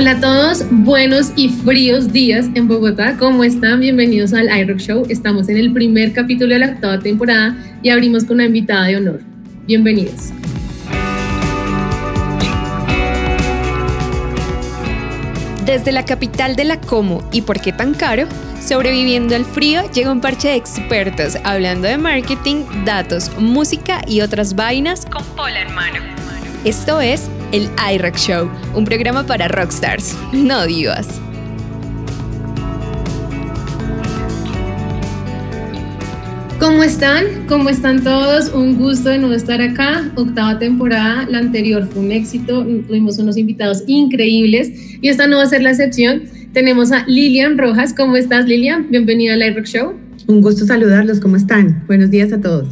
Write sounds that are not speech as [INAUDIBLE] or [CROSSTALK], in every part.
Hola a todos, buenos y fríos días en Bogotá. ¿Cómo están? Bienvenidos al iRock Show. Estamos en el primer capítulo de la octava temporada y abrimos con una invitada de honor. Bienvenidos. Desde la capital de la Como y por qué tan caro, sobreviviendo al frío, llega un parche de expertos hablando de marketing, datos, música y otras vainas con pola en mano. Esto es el iRock Show, un programa para rockstars, no divas. ¿Cómo están? ¿Cómo están todos? Un gusto de nuevo estar acá. Octava temporada, la anterior fue un éxito, tuvimos unos invitados increíbles y esta no va a ser la excepción. Tenemos a Lilian Rojas. ¿Cómo estás, Lilian? Bienvenida al iRock Show. Un gusto saludarlos. ¿Cómo están? Buenos días a todos.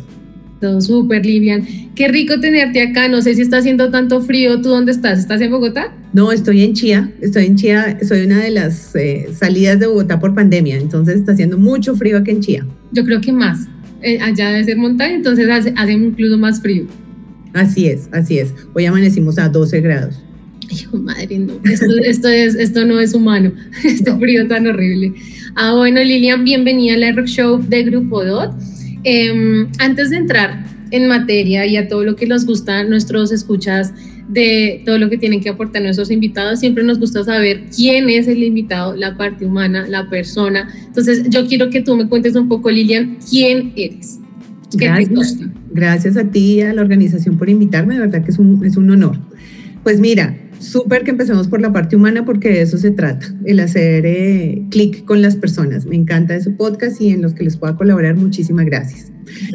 Todo súper, Lilian. Qué rico tenerte acá. No sé si está haciendo tanto frío. ¿Tú dónde estás? ¿Estás en Bogotá? No, estoy en Chía. Estoy en Chía. Soy una de las eh, salidas de Bogotá por pandemia. Entonces está haciendo mucho frío aquí en Chía. Yo creo que más. Eh, allá debe ser montaña, entonces hace, hace, incluso más frío. Así es, así es. Hoy amanecimos a 12 grados. Hijo madre, no. Esto, esto, es, esto no es humano. [LAUGHS] Este frío tan horrible. Ah, bueno, Lilian, bienvenida al Rock Show de Grupo DOT. Eh, antes de entrar en materia y a todo lo que nos gusta nuestros escuchas de todo lo que tienen que aportar nuestros invitados, siempre nos gusta saber quién es el invitado, la parte humana, la persona. Entonces, yo quiero que tú me cuentes un poco, Lilian, quién eres. ¿Qué Gracias. Gracias a ti y a la organización por invitarme, de verdad que es un, es un honor. Pues mira, súper que empecemos por la parte humana porque de eso se trata, el hacer eh, clic con las personas. Me encanta ese podcast y en los que les pueda colaborar, muchísimas gracias.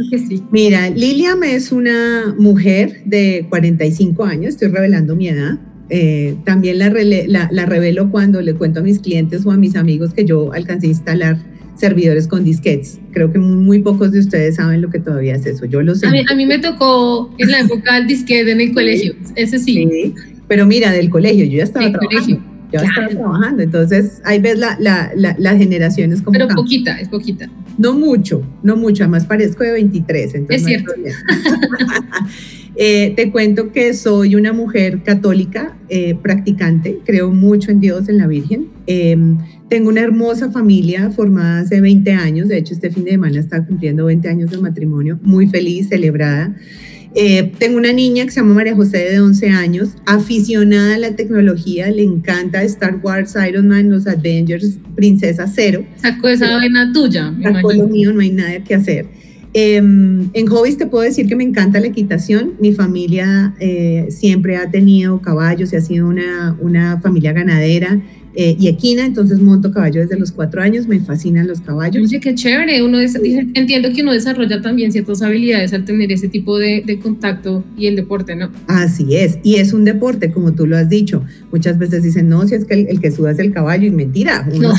que sí. Mira, Lilian es una mujer de 45 años, estoy revelando mi edad. Eh, también la, la, la, revelo cuando le cuento a mis clientes o a mis amigos que yo alcancé a instalar servidores con disquetes. Creo que muy pocos de ustedes saben lo que todavía es eso. Yo lo sé. A mí, a mí me tocó en la época el disquete en el colegio, ese sí. sí pero mira, del colegio, yo ya estaba trabajando. Yo ya estaba trabajando, entonces ahí ves la, la, la, las generaciones como... Pero poquita, es poquita. No mucho, no mucho, además parezco de 23. Entonces es cierto. [LAUGHS] eh, te cuento que soy una mujer católica, eh, practicante, creo mucho en Dios, en la Virgen. Eh, tengo una hermosa familia formada hace 20 años, de hecho este fin de semana está cumpliendo 20 años de matrimonio, muy feliz, celebrada. Eh, tengo una niña que se llama María José de 11 años, aficionada a la tecnología, le encanta Star Wars, Iron Man, los Avengers, Princesa Cero. Sacó esa vena tuya. Sacó lo mío, no hay nada que hacer. Eh, en hobbies te puedo decir que me encanta la equitación. Mi familia eh, siempre ha tenido caballos y ha sido una, una familia ganadera eh, y equina, entonces monto caballo desde los cuatro años, me fascinan los caballos. Oye, qué chévere, uno entiendo que uno desarrolla también ciertas habilidades al tener ese tipo de, de, contacto y el deporte, ¿no? Así es, y es un deporte, como tú lo has dicho. Muchas veces dicen, no, si es que el, que suda es el caballo, y mentira, uno,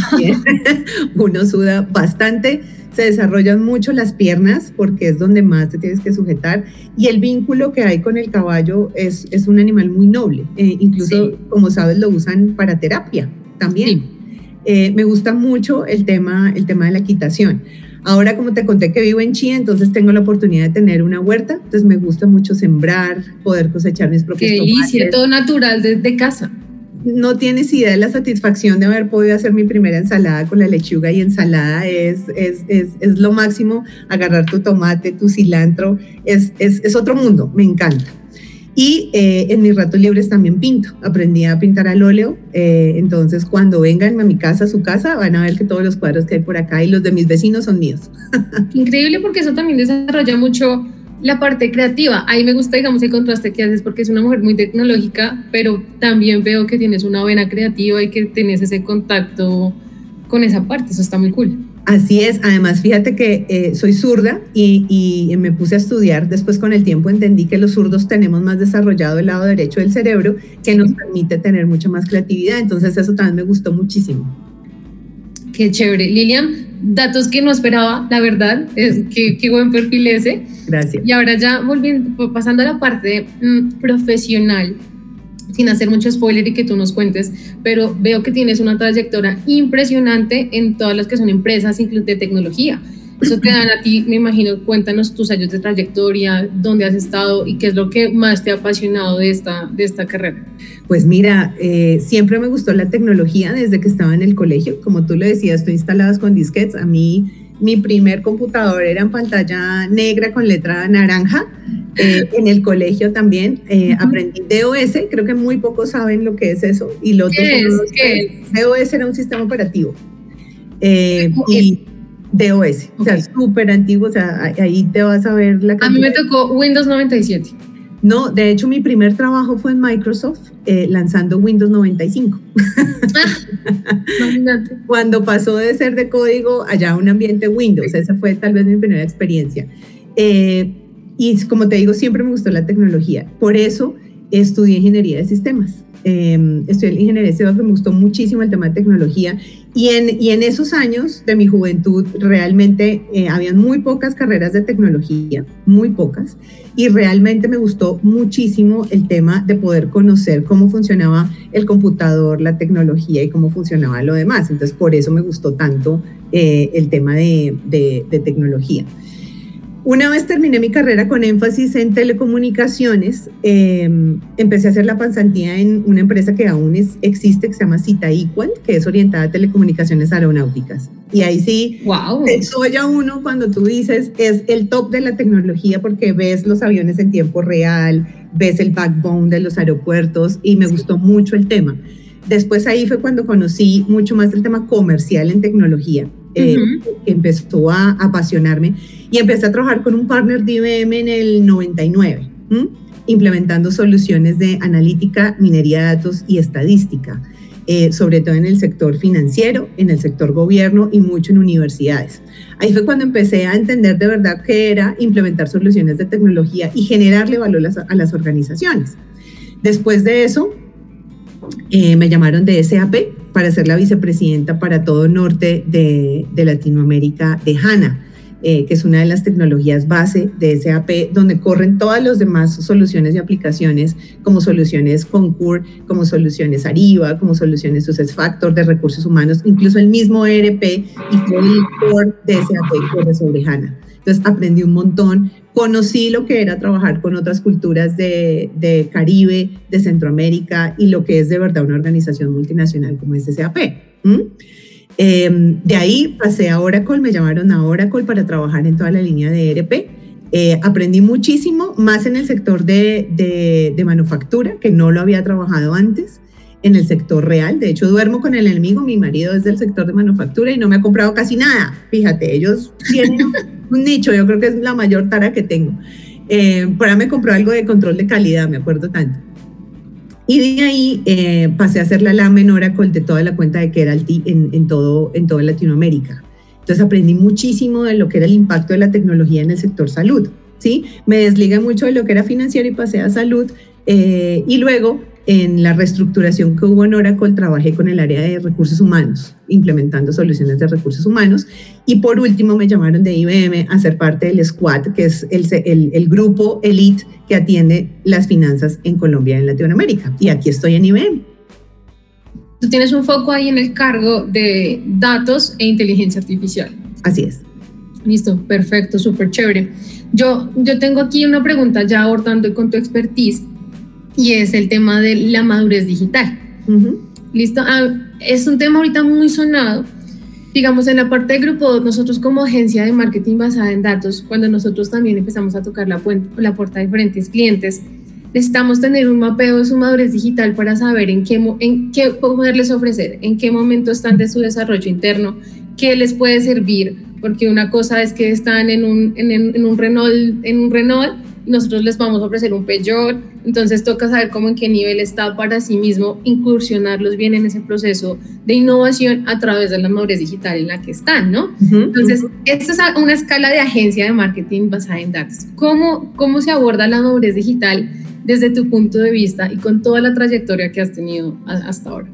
[LAUGHS] uno suda bastante se desarrollan mucho las piernas porque es donde más te tienes que sujetar y el vínculo que hay con el caballo es, es un animal muy noble. Eh, incluso, sí. como sabes, lo usan para terapia también. Sí. Eh, me gusta mucho el tema, el tema de la equitación. Ahora, como te conté que vivo en Chía, entonces tengo la oportunidad de tener una huerta, entonces me gusta mucho sembrar, poder cosechar mis propios Qué delicia, todo natural desde casa no tienes idea de la satisfacción de haber podido hacer mi primera ensalada con la lechuga y ensalada. Es, es, es, es lo máximo agarrar tu tomate, tu cilantro. Es, es otro mundo, me encanta. Y eh, en mis ratos libres también pinto. Aprendí a pintar al óleo. Eh, entonces, cuando vengan a mi casa, a su casa, van a ver que todos los cuadros que hay por acá y los de mis vecinos son míos. [LAUGHS] Increíble porque eso también desarrolla mucho la parte creativa. Ahí me gusta, digamos, el contraste que haces porque es una mujer muy tecnológica, pero también veo que tienes una vena creativa y que tienes ese contacto con esa parte. Eso está muy cool. Así es, además fíjate que eh, soy zurda y, y, me puse a estudiar, después con el tiempo entendí que los zurdos tenemos más desarrollado el lado derecho del cerebro que nos permite tener mucha más creatividad, entonces eso también me gustó muchísimo. Qué chévere. Lilian, datos que no esperaba, la verdad, es, qué, qué buen perfil ese. Gracias. Y ahora ya volviendo, pasando a la parte mmm, profesional, sin hacer mucho spoiler y que tú nos cuentes, pero veo que tienes una trayectoria impresionante en todas las que son empresas, incluso de tecnología. Eso te dan a ti, me imagino, cuéntanos tus años de trayectoria, dónde has estado y qué es lo que más te ha apasionado de esta, de esta carrera. Pues mira, eh, siempre me gustó la tecnología desde que estaba en el colegio. Como tú lo decías, estoy instalada con disquetes. A mí mi primer computador era en pantalla negra con letra naranja. Eh, [LAUGHS] en el colegio también eh, aprendí DOS, creo que muy pocos saben lo que es eso. Y lo otro DOS era un sistema operativo. Eh, y DOS, o sea, súper antiguo, o sea, ahí te vas a ver la A mí me tocó Windows 97. No, de hecho mi primer trabajo fue en Microsoft eh, lanzando Windows 95. [LAUGHS] Cuando pasó de ser de código allá a un ambiente Windows, esa fue tal vez mi primera experiencia. Eh, y como te digo, siempre me gustó la tecnología. Por eso estudié ingeniería de sistemas. Eh, estudié ingeniería sistemas, me gustó muchísimo el tema de tecnología y en, esos años de mi juventud realmente eh, habían muy pocas carreras de tecnología, muy pocas, y realmente me gustó muchísimo el tema de poder conocer cómo funcionaba el computador, la tecnología y cómo funcionaba lo demás. Entonces, por eso me gustó tanto eh, el tema de tecnología. Una vez terminé mi carrera con énfasis en telecomunicaciones, em, empecé a hacer la pasantía en una empresa que aún es, existe, que se llama Cita Equal, que es orientada a telecomunicaciones aeronáuticas. Y ahí sí, wow. eso ya uno cuando tú dices es el top de la tecnología porque ves los aviones en tiempo real, ves el backbone de los aeropuertos y me gustó mucho el tema. Después ahí fue cuando conocí mucho más el tema comercial en tecnología eh, empezó a apasionarme y empecé a trabajar con un partner de IBM en el 99, implementando soluciones de analítica, minería de datos y estadística, eh, sobre todo en el sector financiero, en el sector gobierno y mucho en universidades. Ahí fue cuando empecé a entender de verdad qué era implementar soluciones de tecnología y generarle valor a, las organizaciones. Después de eso, eh, me llamaron de SAP para ser la vicepresidenta para todo norte de, Latinoamérica de HANA, eh, que es una de las tecnologías base de SAP, donde corren todas las demás soluciones y aplicaciones, como soluciones Concur, como soluciones Ariba, como soluciones SuccessFactor de recursos humanos, incluso el mismo ERP y todo el core de SAP corre sobre HANA. Entonces aprendí un montón, conocí lo que era trabajar con otras culturas de, de, Caribe, de Centroamérica y lo que es de verdad una organización multinacional como es SAP. Em, de ahí pasé a Oracle, me llamaron a Oracle para trabajar en toda la línea de ERP. Eh, aprendí muchísimo, más en el sector de, de, de manufactura, que no lo había trabajado antes en el sector real. De hecho, duermo con el enemigo. Mi marido es del sector de manufactura y no me ha comprado casi nada. Fíjate, ellos tienen [LAUGHS] un nicho, yo creo que es la mayor tara que tengo. Eh, para me compró algo de control de calidad, me acuerdo tanto. Y de ahí eh, pasé a hacer la LAM en Oracle de toda la cuenta de que era en, en, todo, en toda Latinoamérica. Entonces aprendí muchísimo de lo que era el impacto de la tecnología en el sector salud. ¿sí? Me desligué mucho de lo que era financiero y pasé a salud. Eh, y luego en la reestructuración que hubo en Oracle, trabajé con el área de recursos humanos, implementando soluciones de recursos humanos. Y por último, me llamaron de IBM a ser parte del SQUAD, que es el, el, el grupo elite que atiende las finanzas en Colombia y en Latinoamérica. Y aquí estoy en IBM. Tú tienes un foco ahí en el cargo de datos e inteligencia artificial. Así es. Listo, perfecto, súper chévere. Yo, yo tengo aquí una pregunta ya abordando con tu expertise y es el tema de la madurez digital. ¿Listo? Ah, es un tema ahorita muy sonado. Digamos, en la parte de grupo, nosotros como agencia de marketing basada en datos, cuando nosotros también empezamos a tocar la, la puerta de diferentes clientes, necesitamos tener un mapeo de su madurez digital para saber en qué, en qué poderles ofrecer, en qué momento están de su desarrollo interno, qué les puede servir, porque una cosa es que están en un, en, en un Renault, en un Renault nosotros les vamos a ofrecer un Peugeot, entonces toca saber cómo en qué nivel está para sí mismo incursionarlos bien en ese proceso de innovación a través de la madurez digital en la que están, ¿no? Entonces, esta es una escala de agencia de marketing basada en datos. ¿Cómo, ¿Cómo se aborda la madurez digital desde tu punto de vista y con toda la trayectoria que has tenido hasta ahora?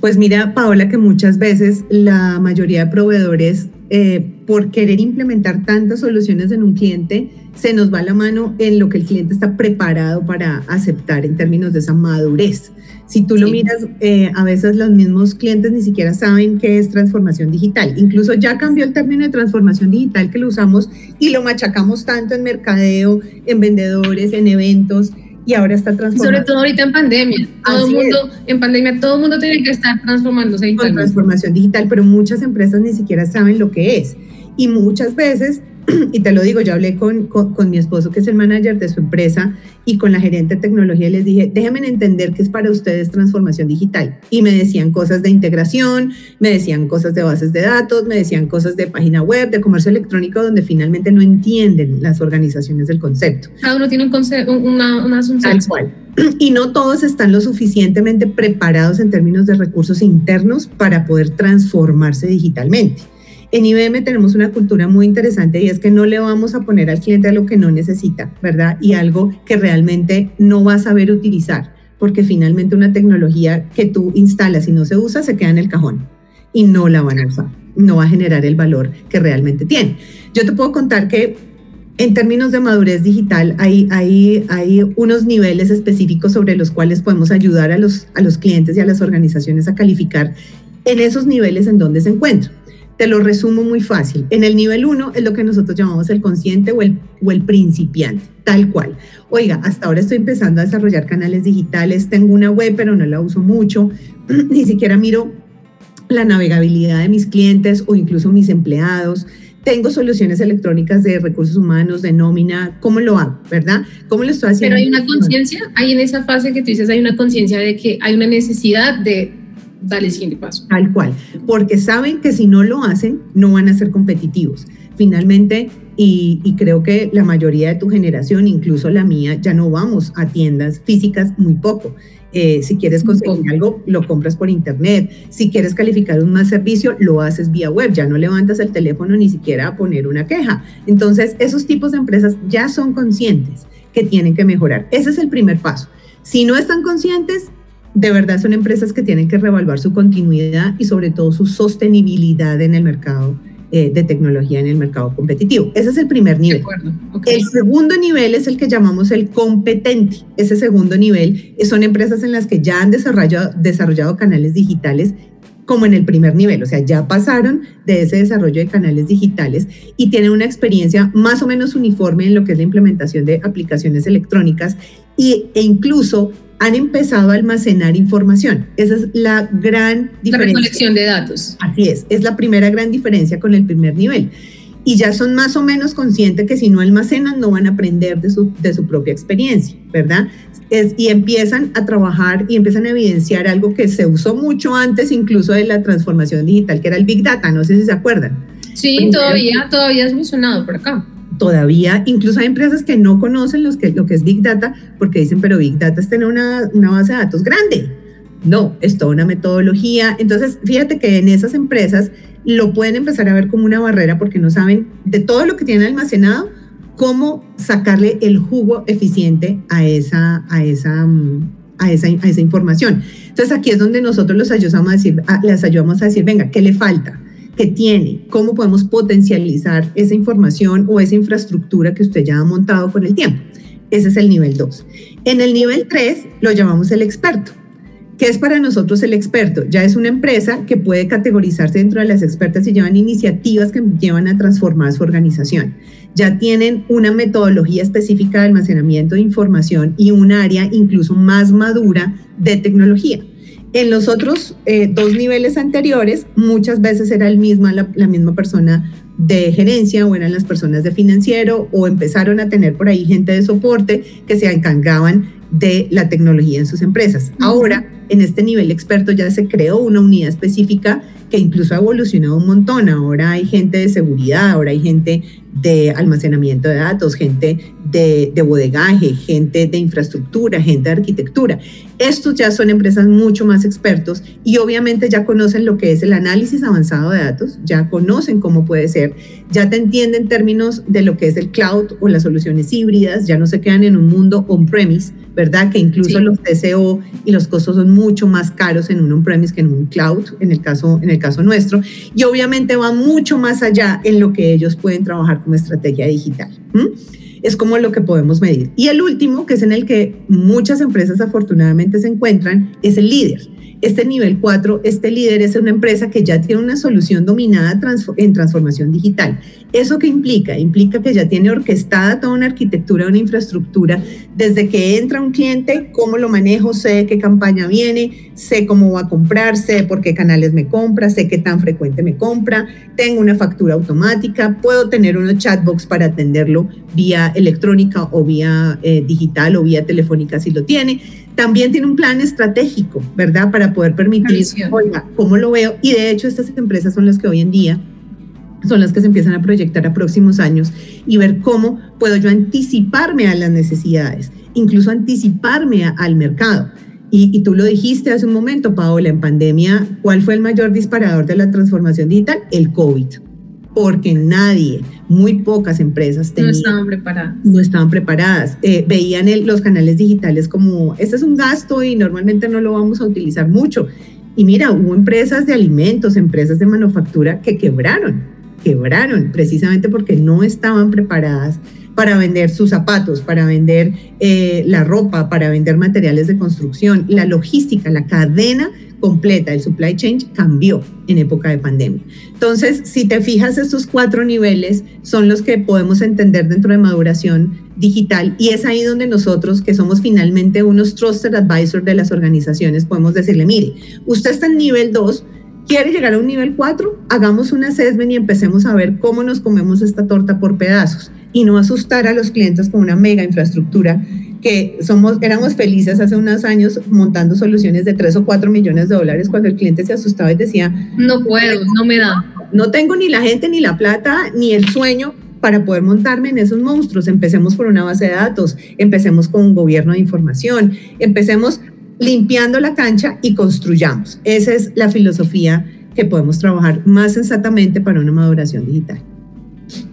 Pues mira, Paola, que muchas veces la mayoría de proveedores eh, por querer implementar tantas soluciones en un cliente, se nos va la mano en lo que el cliente está preparado para aceptar en términos de esa madurez. Si tú lo miras, eh, a veces los mismos clientes ni siquiera saben qué es transformación digital. Incluso ya cambió el término de transformación digital que lo usamos y lo machacamos tanto en mercadeo, en vendedores, en eventos y ahora está transformando. Sobre todo ahorita en pandemia. Todo el mundo, en pandemia todo el mundo tiene que estar transformándose Con transformación digital, pero muchas empresas ni siquiera saben lo que es. Y muchas veces [CLEARS THROAT] y te lo digo, yo hablé con, con, mi esposo, que es el manager de su empresa, y con la gerente de tecnología, y les dije, déjenme entender qué es para ustedes transformación digital. Y me decían cosas de integración, me decían cosas de bases de datos, me decían cosas de página web, de comercio electrónico, donde finalmente no entienden las organizaciones del concepto. Cada uno tiene un concepto, una, una asunción. Tal cual. [CLEARS THROAT] Y no todos están lo suficientemente preparados en términos de recursos internos para poder transformarse digitalmente. En IBM tenemos una cultura muy interesante y es que no le vamos a poner al cliente lo que no necesita, ¿verdad? Y algo que realmente no va a saber utilizar, porque finalmente una tecnología que tú instalas y no se usa se queda en el cajón y no la van a usar, no va a generar el valor que realmente tiene. Yo te puedo contar que en términos de madurez digital hay, unos niveles específicos sobre los cuales podemos ayudar a los, a los clientes y a las organizaciones a calificar en esos niveles en donde se encuentran. Te lo resumo muy fácil. En el nivel 1 es lo que nosotros llamamos el consciente o el, o el principiante, tal cual. Oiga, hasta ahora estoy empezando a desarrollar canales digitales, tengo una web pero no la uso mucho, [CLEARS THROAT] ni siquiera miro la navegabilidad de mis clientes o incluso mis empleados. Tengo soluciones electrónicas de recursos humanos, de nómina, ¿cómo lo hago? ¿Verdad? ¿Cómo lo estoy haciendo? Pero hay una conciencia, hay en esa fase que tú dices, hay una conciencia de que hay una necesidad de dale el siguiente paso. Tal cual, porque saben que si no lo hacen, no van a ser competitivos. Finalmente, y, creo que la mayoría de tu generación, incluso la mía, ya no vamos a tiendas físicas muy poco. Eh, si quieres conseguir algo, lo compras por internet. Si quieres calificar un más servicio, lo haces vía web. Ya no levantas el teléfono ni siquiera a poner una queja. Entonces, esos tipos de empresas ya son conscientes que tienen que mejorar. Ese es el primer paso. Si no están conscientes, de verdad son empresas que tienen que reevaluar su continuidad y sobre todo su sostenibilidad en el mercado eh, de tecnología, en el mercado competitivo. Ese es el primer nivel. El segundo nivel es el que llamamos el competente. Ese segundo nivel son empresas en las que ya han desarrollado, desarrollado canales digitales como en el primer nivel, o sea, ya pasaron de ese desarrollo de canales digitales y tienen una experiencia más o menos uniforme en lo que es la implementación de aplicaciones electrónicas y, e incluso han empezado a almacenar información. Esa es la gran diferencia. La recolección de datos. Así es, es la primera gran diferencia con el primer nivel. Y ya son más o menos conscientes que si no almacenan no van a aprender de su, de su propia experiencia, ¿verdad? Es, y empiezan a trabajar y empiezan a evidenciar algo que se usó mucho antes incluso de la transformación digital, que era el Big Data, no sé si se acuerdan. Sí, todavía, todavía es mencionado por acá todavía, incluso hay empresas que no conocen lo que es Big Data porque dicen, pero Big Data es tener una, una base de datos grande. No, es toda una metodología. Entonces, fíjate que en esas empresas lo pueden empezar a ver como una barrera porque no saben de todo lo que tienen almacenado, cómo sacarle el jugo eficiente a esa, a esa, a esa, a esa información. Entonces, aquí es donde nosotros los ayudamos a decir, les ayudamos a decir, venga, ¿qué le falta? Que tiene, cómo podemos potencializar esa información o esa infraestructura que usted ya ha montado con el tiempo. Ese es el nivel 2. En el nivel 3 lo llamamos el experto. ¿Qué es para nosotros el experto? Ya es una empresa que puede categorizarse dentro de las expertas y llevan iniciativas que llevan a transformar su organización. Ya tienen una metodología específica de almacenamiento de información y un área incluso más madura de tecnología. En los otros eh, dos niveles anteriores, muchas veces era el misma, la, misma persona de gerencia o eran las personas de financiero o empezaron a tener por ahí gente de soporte que se encargaban de la tecnología en sus empresas. Ahora, en este nivel experto ya se creó una unidad específica que incluso ha evolucionado un montón. Ahora hay gente de seguridad, ahora hay gente de almacenamiento de datos, gente de, de, bodegaje, gente de infraestructura, gente de arquitectura. Estos ya son empresas mucho más expertos y obviamente ya conocen lo que es el análisis avanzado de datos, ya conocen cómo puede ser, ya te entienden términos de lo que es el cloud o las soluciones híbridas, ya no se quedan en un mundo on-premise, ¿verdad? Que incluso los TCO y los costos son mucho más caros en un on-premise que en un cloud, en el caso, en el caso nuestro, y obviamente van mucho más allá en lo que ellos pueden trabajar como estrategia digital es como lo que podemos medir. Y el último, que es en el que muchas empresas afortunadamente se encuentran, es el líder. Este nivel 4, este líder es una empresa que ya tiene una solución dominada en transformación digital. ¿Eso qué implica? Implica que ya tiene orquestada toda una arquitectura, una infraestructura, desde que entra un cliente, cómo lo manejo, sé qué campaña viene, sé cómo va a comprar, sé por qué canales me compra, sé qué tan frecuente me compra, tengo una factura automática, puedo tener unos chatbox para atenderlo vía electrónica o vía eh, digital o vía telefónica si lo tiene también tiene un plan estratégico, ¿verdad? Para poder permitir, oiga, ¿cómo lo veo? Y de hecho estas empresas son las que hoy en día son las que se empiezan a proyectar a próximos años y ver cómo puedo yo anticiparme a las necesidades, incluso anticiparme al mercado. Y, y, tú lo dijiste hace un momento, Paola, en pandemia, ¿cuál fue el mayor disparador de la transformación digital? El COVID porque nadie, muy pocas empresas no estaban preparadas. No estaban preparadas. Eh, veían los canales digitales como, este es un gasto y normalmente no lo vamos a utilizar mucho. Y mira, hubo empresas de alimentos, empresas de manufactura que quebraron, quebraron precisamente porque no estaban preparadas para vender sus zapatos, para vender eh, la ropa, para vender materiales de construcción. La logística, la cadena completa, el supply chain cambió en época de pandemia. Entonces, si te fijas, estos cuatro niveles son los que podemos entender dentro de maduración digital y es ahí donde nosotros, que somos finalmente unos trusted advisors de las organizaciones, podemos decirle, mire, usted está en nivel 2, quiere llegar a un nivel 4, hagamos un assessment y empecemos a ver cómo nos comemos esta torta por pedazos y no asustar a los clientes con una mega infraestructura que somos, éramos felices hace unos años montando soluciones de 3 o 4 millones de dólares cuando el cliente se asustaba y decía, no puedo, no me da. No tengo ni la gente, ni la plata, ni el sueño para poder montarme en esos monstruos. Empecemos por una base de datos, empecemos con un gobierno de información, empecemos limpiando la cancha y construyamos. Esa es la filosofía que podemos trabajar más sensatamente para una maduración digital.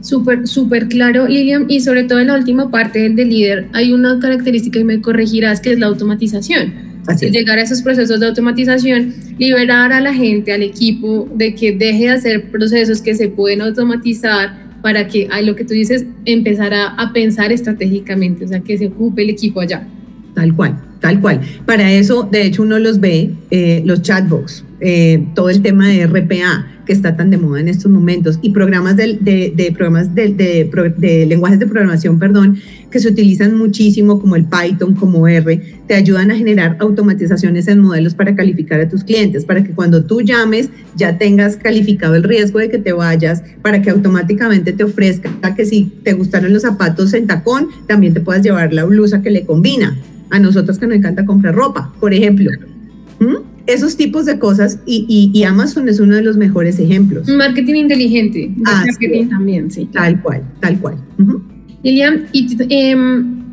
Súper, súper claro, Lilian, y sobre todo en la última parte del de líder hay una característica y me corregirás que es la automatización. Así Llegar a esos procesos de automatización, liberar a la gente, al equipo, de que deje de hacer procesos que se pueden automatizar para que, a lo que tú dices, empezar a, pensar estratégicamente, o sea, que se ocupe el equipo allá. Tal cual, tal cual. Para eso, de hecho, uno los ve, eh, los chatbots, eh, todo el tema de RPA que está tan de moda en estos momentos y programas de, programas de, lenguajes de programación, perdón, que se utilizan muchísimo como el Python, como R, te ayudan a generar automatizaciones en modelos para calificar a tus clientes, para que cuando tú llames ya tengas calificado el riesgo de que te vayas, para que automáticamente te ofrezca que si te gustaron los zapatos en tacón, también te puedas llevar la blusa que le combina. A nosotros que nos encanta comprar ropa, por ejemplo. ¿Mm? Esos tipos de cosas y, Amazon es uno de los mejores ejemplos. Marketing inteligente, marketing también, sí. Tal cual, tal cual. Lilian, y, em,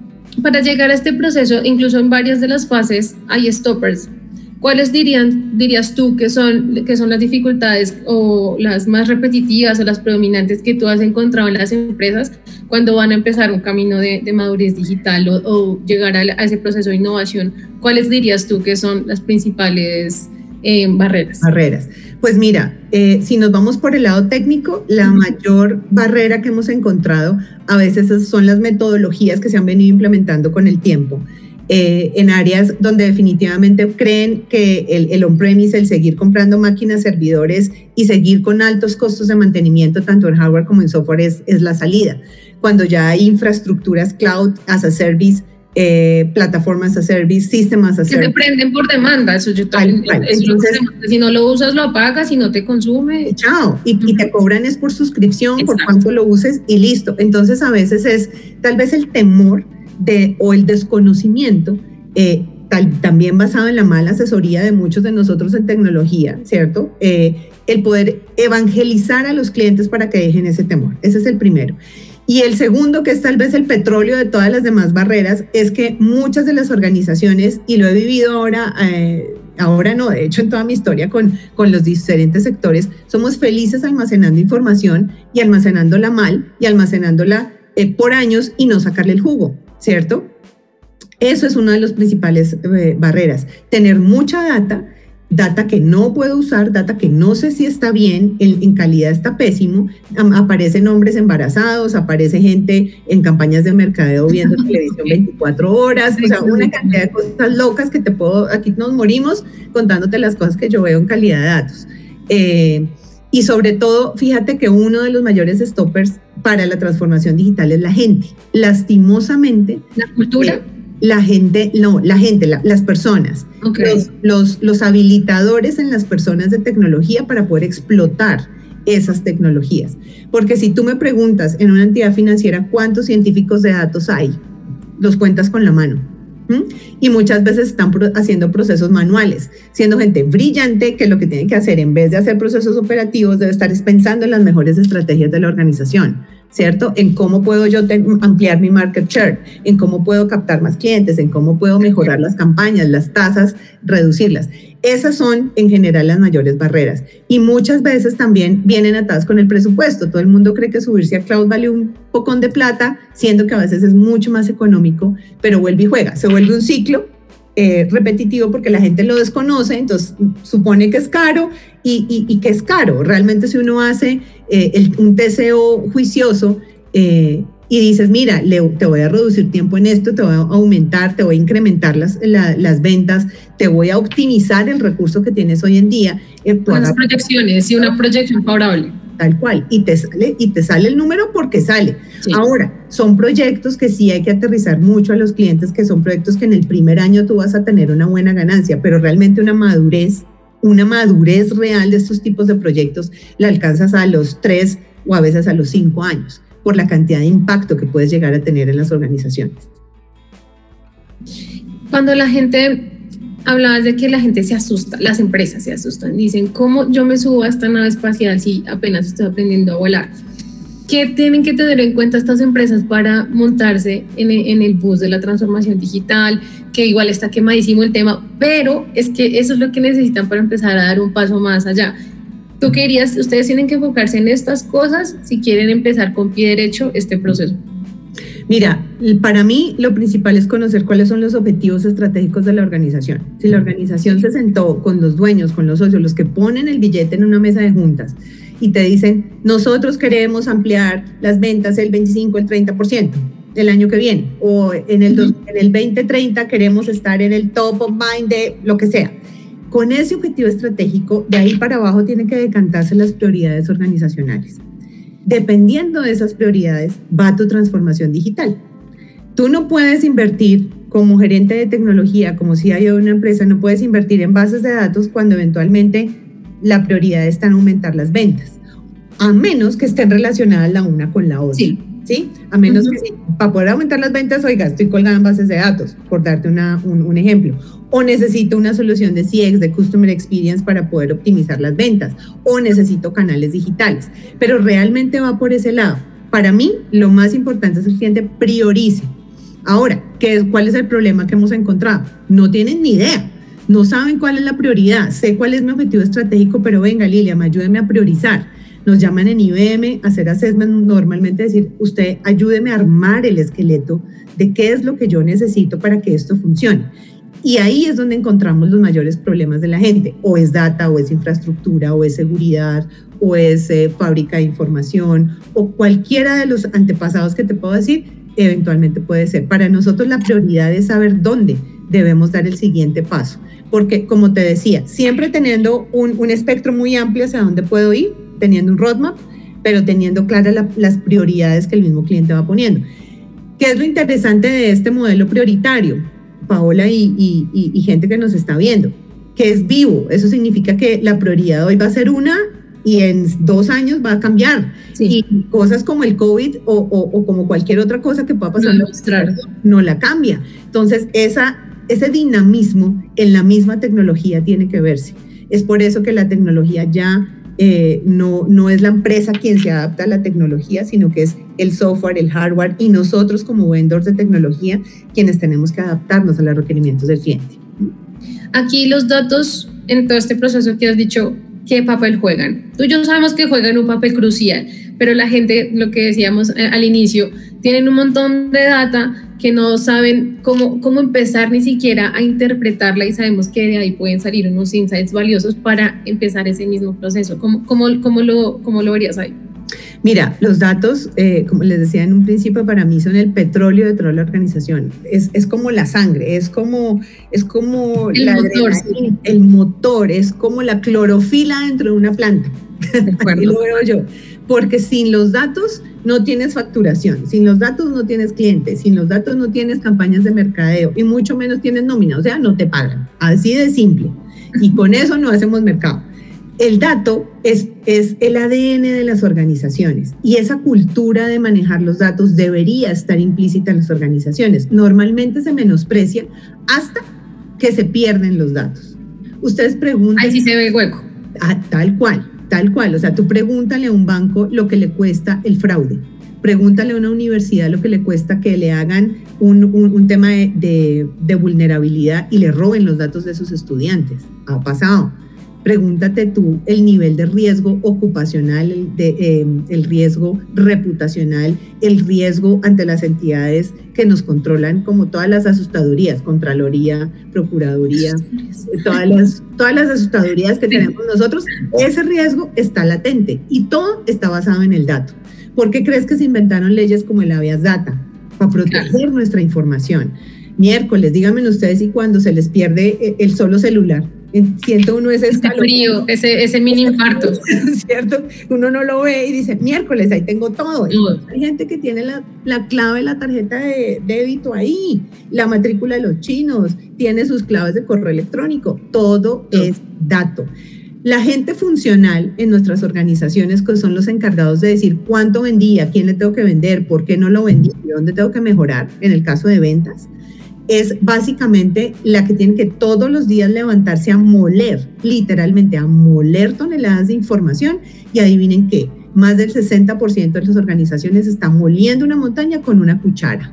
para llegar a este proceso, incluso en varias de las fases hay stoppers. ¿Cuáles dirían, dirías tú que son, que son las dificultades o las más repetitivas o las predominantes que tú has encontrado en las empresas cuando van a empezar un camino de, madurez digital o, llegar a, ese proceso de innovación? ¿Cuáles dirías tú que son las principales eh, barreras? Barreras. Pues mira, eh, si nos vamos por el lado técnico, la mayor barrera que hemos encontrado a veces son las metodologías que se han venido implementando con el tiempo. Eh, en áreas donde definitivamente creen que el, el on-premise, el seguir comprando máquinas, servidores y seguir con altos costos de mantenimiento, tanto en hardware como en software, es, es la salida. Cuando ya hay infraestructuras cloud as a service, eh, plataformas a service, sistemas a service. Que se prenden por demanda, eso yo también. Entonces, si no lo usas, lo apagas, si no te consume. Chao. Y, y te cobran es por suscripción, por cuánto lo uses y listo. Entonces, a veces es tal vez el temor de, o el desconocimiento, eh, también basado en la mala asesoría de muchos de nosotros en tecnología, ¿cierto? Eh, el poder evangelizar a los clientes para que dejen ese temor. Ese es el primero. Y el segundo, que es tal vez el petróleo de todas las demás barreras, es que muchas de las organizaciones, y lo he vivido ahora, eh, ahora no, de hecho en toda mi historia con, con los diferentes sectores, somos felices almacenando información y almacenándola mal y almacenándola por años y no sacarle el jugo, ¿cierto? Eso es una de las principales eh, barreras, tener mucha data data que no puedo usar, data que no sé si está bien, en, calidad está pésimo, aparecen hombres embarazados, aparece gente en campañas de mercadeo viendo [LAUGHS] televisión 24 horas, o sea, una cantidad de cosas locas que te puedo, aquí nos morimos contándote las cosas que yo veo en calidad de datos. Eh, y sobre todo, fíjate que uno de los mayores stoppers para la transformación digital es la gente. Lastimosamente. La cultura. Eh, la gente, no, la gente, las personas, los, los, habilitadores en las personas de tecnología para poder explotar esas tecnologías. Porque si tú me preguntas en una entidad financiera cuántos científicos de datos hay, los cuentas con la mano. Y muchas veces están haciendo procesos manuales, siendo gente brillante que lo que tiene que hacer en vez de hacer procesos operativos debe estar pensando en las mejores estrategias de la organización. ¿Cierto? En cómo puedo yo ampliar mi market share, en cómo puedo captar más clientes, en cómo puedo mejorar las campañas, las tasas, reducirlas. Esas son en general las mayores barreras. Y muchas veces también vienen atadas con el presupuesto. Todo el mundo cree que subirse a cloud vale un pocón de plata, siendo que a veces es mucho más económico, pero vuelve y juega. Se vuelve un ciclo eh, repetitivo porque la gente lo desconoce, entonces supone que es caro y, que es caro. Realmente si uno hace eh, un TCO juicioso eh, y dices, mira, te voy a reducir tiempo en esto, te voy a aumentar, te voy a incrementar las, las ventas, te voy a optimizar el recurso que tienes hoy en día. Las proyecciones y una proyección favorable tal cual, y te sale, y te sale el número porque sale. Ahora, son proyectos que sí hay que aterrizar mucho a los clientes, que son proyectos que en el primer año tú vas a tener una buena ganancia, pero realmente una madurez, una madurez real de estos tipos de proyectos la alcanzas a los tres o a veces a los cinco años, por la cantidad de impacto que puedes llegar a tener en las organizaciones. Cuando la gente hablabas de que la gente se asusta, las empresas se asustan, dicen, ¿cómo yo me subo a esta nave espacial si apenas estoy aprendiendo a volar? ¿Qué tienen que tener en cuenta estas empresas para montarse en el, en el bus de la transformación digital? Que igual está quemadísimo el tema, pero es que eso es lo que necesitan para empezar a dar un paso más allá. Tú querías, ustedes tienen que enfocarse en estas cosas si quieren empezar con pie derecho este proceso. Mira, para mí lo principal es conocer cuáles son los objetivos estratégicos de la organización. Si la organización se sentó con los dueños, con los socios, los que ponen el billete en una mesa de juntas y te dicen, nosotros queremos ampliar las ventas el 25, el 30% el año que viene, o en el, en el 2030 queremos estar en el top of mind de lo que sea. Con ese objetivo estratégico, de ahí para abajo tienen que decantarse las prioridades organizacionales dependiendo de esas prioridades va tu transformación digital. Tú no puedes invertir como gerente de tecnología, como si hay una empresa, no puedes invertir en bases de datos cuando eventualmente la prioridad está en aumentar las ventas, a menos que estén relacionadas la una con la otra. Sí. ¿Sí? A menos que para poder aumentar las ventas, oiga, estoy colgada en bases de datos, por darte una, un, un, ejemplo o necesito una solución de CX, de Customer Experience para poder optimizar las ventas, o necesito canales digitales, pero realmente va por ese lado. Para mí, lo más importante es que el cliente priorice. Ahora, ¿qué es, ¿cuál es el problema que hemos encontrado? No tienen ni idea, no saben cuál es la prioridad, sé cuál es mi objetivo estratégico, pero venga, Lilia, ayúdeme a priorizar. Nos llaman en IBM a hacer assessment, normalmente decir, usted ayúdeme a armar el esqueleto de qué es lo que yo necesito para que esto funcione. Y ahí es donde encontramos los mayores problemas de la gente. O es data, o es infraestructura, o es seguridad, o es eh, fábrica de información, o cualquiera de los antepasados que te puedo decir, eventualmente puede ser. Para nosotros la prioridad es saber dónde debemos dar el siguiente paso. Porque, como te decía, siempre teniendo un, un espectro muy amplio hacia dónde puedo ir, teniendo un roadmap, pero teniendo claras las prioridades que el mismo cliente va poniendo. ¿Qué es lo interesante de este modelo prioritario? Paola y, gente que nos está viendo, que es vivo. Eso significa que la prioridad hoy va a ser una y en dos años va a cambiar. Y cosas como el COVID o, como cualquier otra cosa que pueda pasar no, no la cambia. Entonces, esa, ese dinamismo en la misma tecnología tiene que verse. Es por eso que la tecnología ya eh, no, no es la empresa quien se adapta a la tecnología, sino que es el software, el hardware y nosotros como vendors de tecnología quienes tenemos que adaptarnos a los requerimientos del cliente. Aquí los datos en todo este proceso que has dicho, ¿qué papel juegan? Tú y yo sabemos que juegan un papel crucial, pero la gente, lo que decíamos eh, al inicio, tienen un montón de data que no saben cómo, cómo empezar ni siquiera a interpretarla y sabemos que de ahí pueden salir unos insights valiosos para empezar ese mismo proceso. ¿Cómo, cómo, cómo lo, cómo lo verías ahí? Mira, los datos, eh, como les decía en un principio, para mí son el petróleo de toda la organización. Es, es como la sangre, es como, es como el, motor, el motor, es como la clorofila dentro de una planta. [LAUGHS] Así lo veo yo. Porque sin los datos no tienes facturación, sin los datos no tienes clientes, sin los datos no tienes campañas de mercadeo y mucho menos tienes nómina, o sea, no te pagan. Así de simple. Y con [LAUGHS] eso no hacemos mercado el dato es, es, el ADN de las organizaciones y esa cultura de manejar los datos debería estar implícita en las organizaciones. Normalmente se menosprecia hasta que se pierden los datos. Ustedes preguntan... Ahí sí se ve el hueco. Ah, tal cual, tal cual. O sea, tú pregúntale a un banco lo que le cuesta el fraude. Pregúntale a una universidad lo que le cuesta que le hagan un, un, tema de, de vulnerabilidad y le roben los datos de sus estudiantes. Ha pasado pregúntate tú el nivel de riesgo ocupacional, el, de, em, el riesgo reputacional, el riesgo ante las entidades que nos controlan, como todas las asustadurías, Contraloría, Procuraduría, [LAUGHS] todas las, todas las asustadurías que tenemos nosotros, ese riesgo está latente y todo está basado en el dato. ¿Por qué crees que se inventaron leyes como el habeas data? Para proteger nuestra información. Miércoles, díganme ustedes si cuando se les pierde eh, el solo celular, siento uno ese Ese frío, ese, ese mini [LAUGHS] infarto. ¿Cierto? Uno no lo ve y dice, miércoles, ahí tengo todo. Hay gente que tiene la, la clave de la tarjeta de débito ahí, la matrícula de los chinos, tiene sus claves de correo electrónico, todo es dato. La gente funcional en nuestras organizaciones que son los encargados de decir cuánto vendí, a quién le tengo que vender, por qué no lo vendí, dónde tengo que mejorar en el caso de ventas, es básicamente la que tiene que todos los días levantarse a moler, literalmente a moler toneladas de información. Y adivinen qué, más del 60% de las organizaciones están moliendo una montaña con una cuchara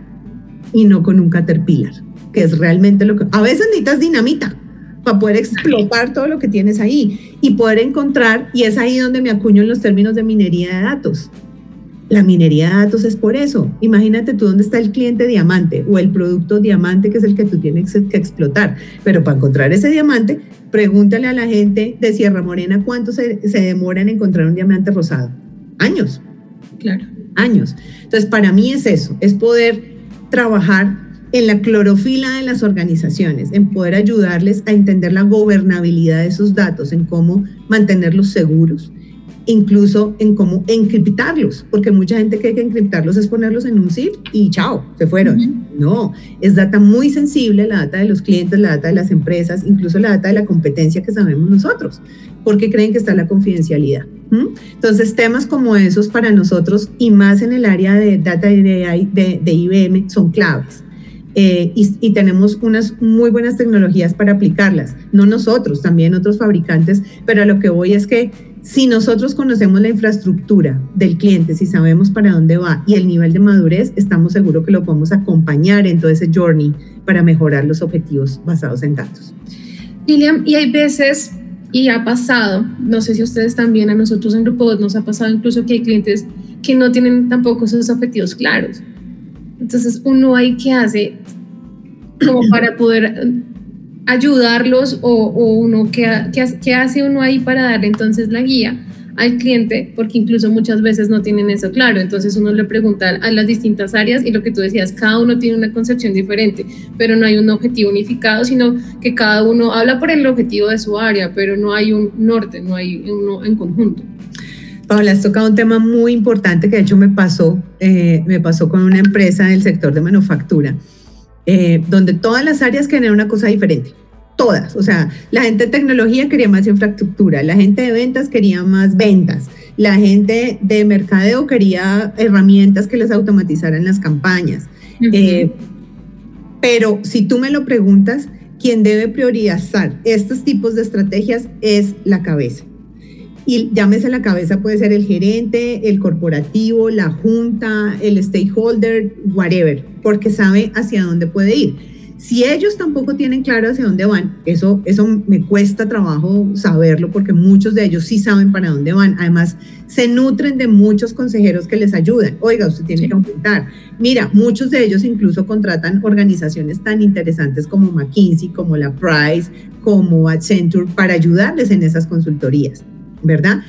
y no con un caterpillar, que es realmente lo que... A veces necesitas dinamita para poder explotar todo lo que tienes ahí y poder encontrar, y es ahí donde me acuño en los términos de minería de datos la minería de datos es por eso. Imagínate tú dónde está el cliente diamante o el producto diamante que es el que tú tienes que explotar. Pero para encontrar ese diamante, pregúntale a la gente de Sierra Morena cuánto se, se demora en encontrar un diamante rosado. Años. Claro. Años. Entonces, para mí es eso, es poder trabajar en la clorofila de las organizaciones, en poder ayudarles a entender la gobernabilidad de esos datos, en cómo mantenerlos seguros, incluso en cómo encriptarlos, porque mucha gente cree que encriptarlos es ponerlos en un zip y chao, se fueron. No, es data muy sensible, la data de los clientes, la data de las empresas, incluso la data de la competencia que sabemos nosotros, porque creen que está la confidencialidad. Entonces, temas como esos para nosotros y más en el área de data de, de, IBM son claves. Eh, y, y, tenemos unas muy buenas tecnologías para aplicarlas. No nosotros, también otros fabricantes, pero a lo que voy es que si nosotros conocemos la infraestructura del cliente, si sabemos para dónde va y el nivel de madurez, estamos seguros que lo podemos acompañar en todo ese journey para mejorar los objetivos basados en datos. Lilian, y hay veces, y ha pasado, no sé si ustedes también, a nosotros en Grupo 2 nos ha pasado incluso que hay clientes que no tienen tampoco esos objetivos claros. Entonces uno hay que hace como para poder ayudarlos o, uno, ¿qué, ¿qué, hace uno ahí para darle entonces la guía al cliente? Porque incluso muchas veces no tienen eso claro, entonces uno le pregunta a las distintas áreas y lo que tú decías, cada uno tiene una concepción diferente, pero no hay un objetivo unificado, sino que cada uno habla por el objetivo de su área, pero no hay un norte, no hay uno en conjunto. Paula, has tocado un tema muy importante que de hecho me pasó, eh, me pasó con una empresa del sector de manufactura eh, donde todas las áreas querían una cosa diferente. Todas. O sea, la gente de tecnología quería más infraestructura, la gente de ventas quería más ventas, la gente de mercadeo quería herramientas que les automatizaran las campañas. Eh, pero si tú me lo preguntas, quien debe priorizar estos tipos de estrategias es la cabeza. Y llámese la cabeza, puede ser el gerente, el corporativo, la junta, el stakeholder, whatever, porque sabe hacia dónde puede ir. Si ellos tampoco tienen claro hacia dónde van, eso, eso me cuesta trabajo saberlo porque muchos de ellos sí saben para dónde van. Además, se nutren de muchos consejeros que les ayudan. Oiga, usted tiene que aumentar. Mira, muchos de ellos incluso contratan organizaciones tan interesantes como McKinsey, como la Price, como Accenture para ayudarles en esas consultorías, ¿verdad?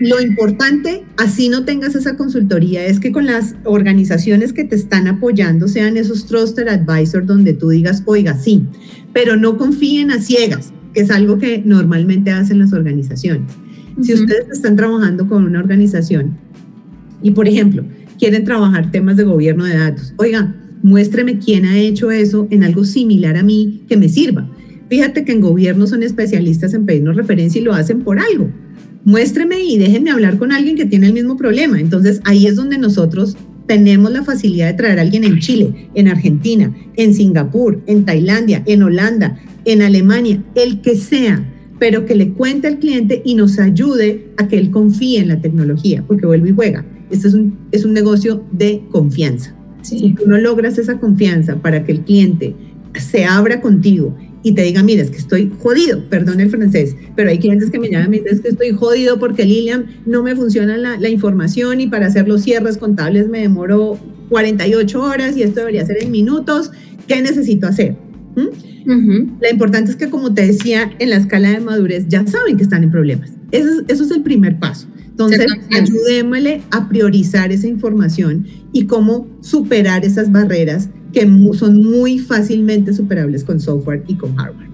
Lo importante, así no tengas esa consultoría, es que con las organizaciones que te están apoyando sean esos trusted advisors donde tú digas, oiga, sí, pero no confíen a ciegas, que es algo que normalmente hacen las organizaciones. Si ustedes están trabajando con una organización y, por ejemplo, quieren trabajar temas de gobierno de datos, oiga, muéstreme quién ha hecho eso en algo similar a mí que me sirva. Fíjate que en gobierno son especialistas en pedirnos referencia y lo hacen por algo muéstreme y déjenme hablar con alguien que tiene el mismo problema. Entonces ahí es donde nosotros tenemos la facilidad de traer a alguien en Chile, en Argentina, en Singapur, en Tailandia, en Holanda, en Alemania, el que sea, pero que le cuente al cliente y nos ayude a que él confíe en la tecnología, porque vuelve y juega. Este es un, es un negocio de confianza. Si tú no logras esa confianza para que el cliente se abra contigo y te diga, mira, es que estoy jodido, perdón el francés, pero hay clientes que me llaman y me dicen, es que estoy jodido porque Lilian no me funciona la, la, información y para hacer los cierres contables me demoro 48 horas y esto debería ser en minutos, ¿qué necesito hacer? ¿Mm? La importante es que, como te decía, en la escala de madurez ya saben que están en problemas. Eso es, eso es el primer paso. Entonces, ayudémosle a priorizar esa información y cómo superar esas barreras que son muy fácilmente superables con software y con hardware.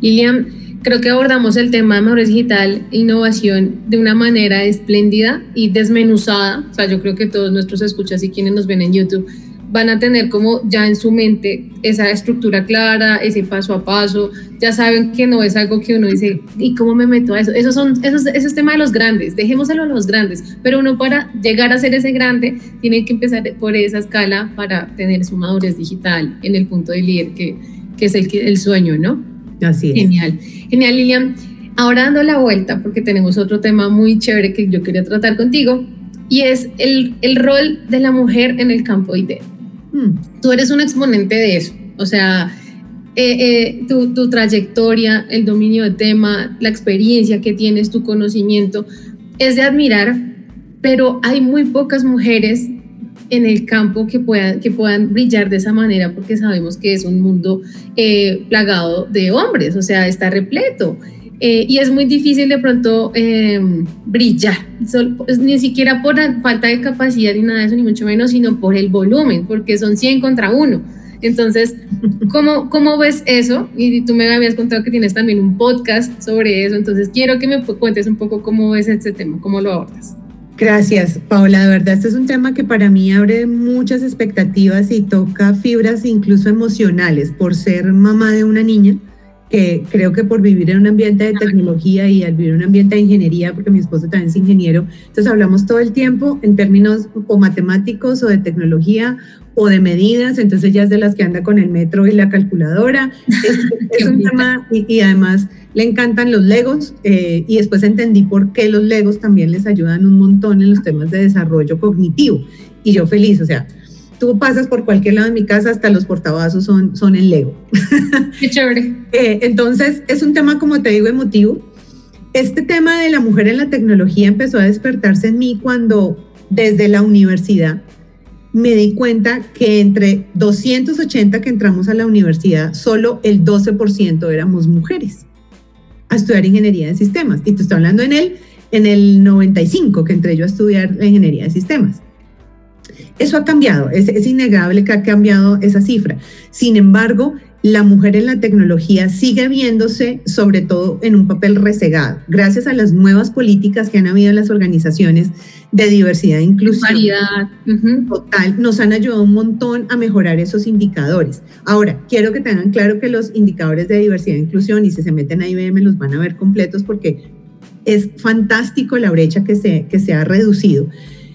Lilian, creo que abordamos el tema de madurez digital e innovación de una manera espléndida y desmenuzada. O sea, yo creo que todos nuestros escuchas y quienes nos ven en YouTube van a tener como ya en su mente esa estructura clara, ese paso a paso, ya saben que no es algo que uno dice, ¿y cómo me meto a eso? Esos son, esos, ese es tema de los grandes, dejémoselo a los grandes, pero uno para llegar a ser ese grande tiene que empezar por esa escala para tener su madurez digital en el punto de líder, que, que es el, el sueño, ¿no? Así es. Genial, genial Lilian. Ahora dando la vuelta, porque tenemos otro tema muy chévere que yo quería tratar contigo, y es el, el rol de la mujer en el campo IT. Hmm. Tú eres un exponente de eso, o sea, eh, eh, tu, tu, trayectoria, el dominio de tema, la experiencia que tienes, tu conocimiento, es de admirar, pero hay muy pocas mujeres en el campo que puedan, que puedan brillar de esa manera porque sabemos que es un mundo eh, plagado de hombres, o sea, está repleto. Eh, y es muy difícil de pronto em, brillar, pues, ni siquiera por falta de capacidad ni nada de eso, ni mucho menos, sino por el volumen, porque son 100 contra 1. Entonces, [LAUGHS] ¿cómo, ¿cómo ves eso? Y tú me habías contado que tienes también un podcast sobre eso, entonces quiero que me cuentes un poco cómo ves este tema, cómo lo abordas. Gracias, Paula. De verdad, este es un tema que para mí abre muchas expectativas y toca fibras incluso emocionales por ser mamá de una niña que creo que por vivir en un ambiente de tecnología y al vivir en un ambiente de ingeniería, porque mi esposo también es ingeniero, entonces hablamos todo el tiempo en términos o matemáticos o de tecnología o de medidas, entonces ya es de las que anda con el metro y la calculadora. [LAUGHS] Es, un tema y, además le encantan los legos eh, y después entendí por qué los legos también les ayudan un montón en los temas de desarrollo cognitivo. Y yo feliz, o sea, tú pasas por cualquier lado de mi casa, hasta los portavasos son, son en Lego. [LAUGHS] Qué chévere. Eh, entonces, es un tema, como te digo, emotivo. Este tema de la mujer en la tecnología empezó a despertarse en mí cuando desde la universidad me di cuenta que entre 280 que entramos a la universidad, solo el 12% éramos mujeres a estudiar ingeniería de sistemas. Y te estoy hablando en el, en el 95 que entré yo a estudiar la ingeniería de sistemas. Eso ha cambiado, es, es innegable que ha cambiado esa cifra. Sin embargo, la mujer en la tecnología sigue viéndose sobre todo en un papel rezagado, gracias a las nuevas políticas que han habido en las organizaciones de diversidad e inclusión. Total, nos han ayudado un montón a mejorar esos indicadores. Ahora, quiero que tengan claro que los indicadores de diversidad e inclusión, y si se meten a IBM, los van a ver completos porque es fantástico la brecha que se, que se ha reducido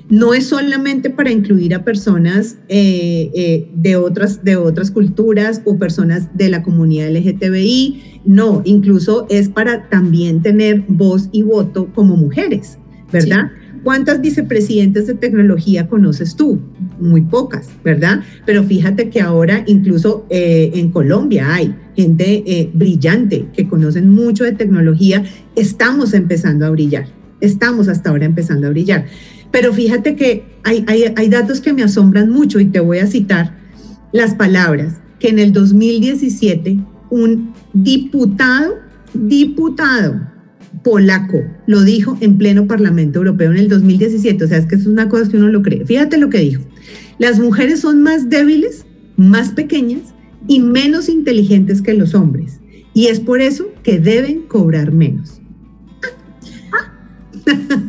no es solamente para incluir a personas eh, eh, de, otras, de otras culturas o personas de la comunidad LGTBI, no, incluso es para también tener voz y voto como mujeres, ¿verdad? ¿Cuántas vicepresidentes de tecnología conoces tú? Muy pocas, ¿verdad? Pero fíjate que ahora incluso eh, en Colombia hay gente brillante que conocen mucho de tecnología. Estamos empezando a brillar, estamos hasta ahora empezando a brillar. Pero fíjate que hay, hay, datos que me asombran mucho y te voy a citar las palabras que en el 2017 un diputado, diputado polaco lo dijo en pleno Parlamento Europeo en el 2017. O sea, es que es una cosa que uno lo cree. Fíjate lo que dijo. Las mujeres son más débiles, más pequeñas y menos inteligentes que los hombres. Y es por eso que deben cobrar menos.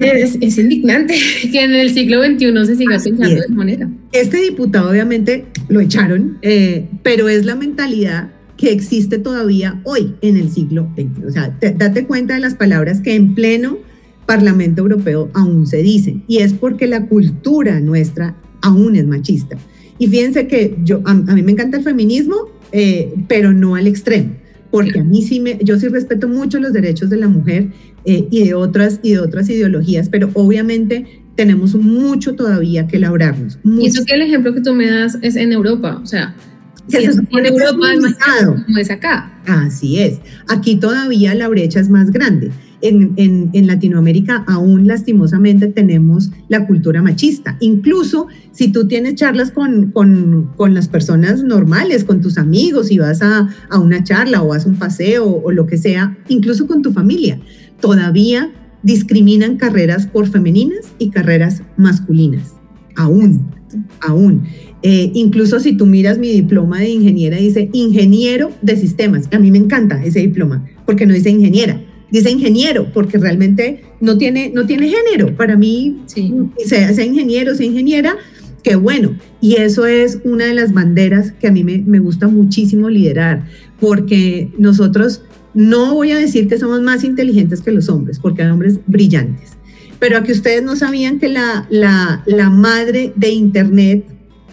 Es, indignante [LAUGHS] que en el siglo XXI se siga pensando de esa manera. Este diputado obviamente lo echaron, eh, pero es la mentalidad que existe todavía hoy en el siglo XX. O sea, date cuenta de las palabras que en pleno Parlamento Europeo aún se dicen, y es porque la cultura nuestra aún es machista. Y fíjense que yo, a, mí me encanta el feminismo, eh, pero no al extremo porque a mí sí me, yo sí respeto mucho los derechos de la mujer eh, y de otras y de otras ideologías, pero obviamente tenemos mucho todavía que labrarnos. Y eso que el ejemplo que tú me das es en Europa, o sea, si en Europa es más como es acá. Así es. Aquí todavía la brecha es más grande en, Latinoamérica aún lastimosamente tenemos la cultura machista. Incluso si tú tienes charlas con, las personas normales, con tus amigos, y vas a, una charla o vas a un paseo o, lo que sea, incluso con tu familia, todavía discriminan carreras por femeninas y carreras masculinas. Aún, aún. Eh, incluso si tú miras mi diploma de ingeniera, dice ingeniero de sistemas. A mí me encanta ese diploma, porque no dice ingeniera, dice ingeniero, porque realmente no tiene, no tiene género. Para mí, sí. sea, sea ingeniero, sea ingeniera, qué bueno. Y eso es una de las banderas que a mí me, me gusta muchísimo liderar, porque nosotros no voy a decir que somos más inteligentes que los hombres, porque hay hombres brillantes. Pero a que ustedes no sabían que la, la, la madre de Internet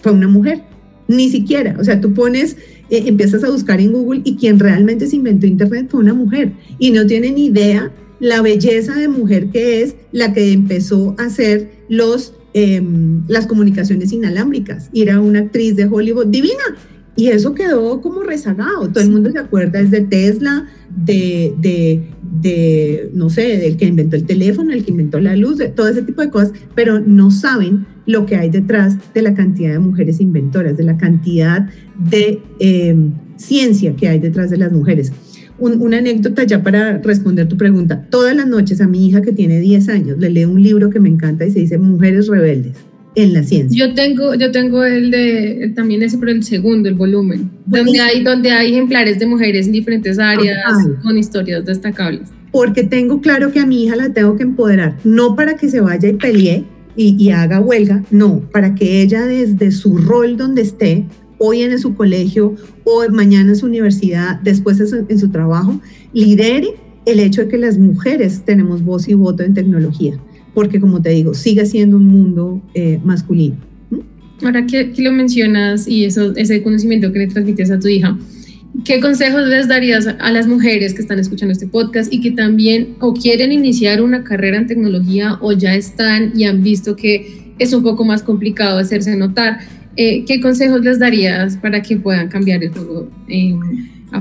fue una mujer, ni siquiera. O sea, tú pones eh, empiezas a buscar en Google y quien realmente se inventó Internet fue una mujer y no tiene ni idea la belleza de mujer que es la que empezó a hacer los, em, las comunicaciones inalámbricas. Y era una actriz de Hollywood divina. Y eso quedó como rezagado. Todo el mundo se acuerda es de Tesla, de, de, de, no sé, del que inventó el teléfono, el que inventó la luz, de todo ese tipo de cosas, pero no saben lo que hay detrás de la cantidad de mujeres inventoras, de la cantidad de em, ciencia que hay detrás de las mujeres. una anécdota ya para responder tu pregunta. Todas las noches a mi hija que tiene 10 años le leo un libro que me encanta y se dice Mujeres Rebeldes en la ciencia. Yo tengo, yo tengo el de, también ese, pero el segundo, el volumen, donde hay, donde hay ejemplares de mujeres en diferentes áreas con historias destacables. Porque tengo claro que a mi hija la tengo que empoderar, no para que se vaya y pelee, y, haga huelga, no, para que ella desde su rol donde esté, hoy en su colegio o mañana en su universidad, después en su, trabajo, lidere el hecho de que las mujeres tenemos voz y voto en tecnología, porque como te digo, sigue siendo un mundo eh, masculino. Ahora que, que, lo mencionas y eso, ese conocimiento que le transmites a tu hija, ¿Qué consejos les darías a las mujeres que están escuchando este podcast y que también o quieren iniciar una carrera en tecnología o ya están y han visto que es un poco más complicado hacerse notar? Eh, ¿Qué consejos les darías para que puedan cambiar el juego?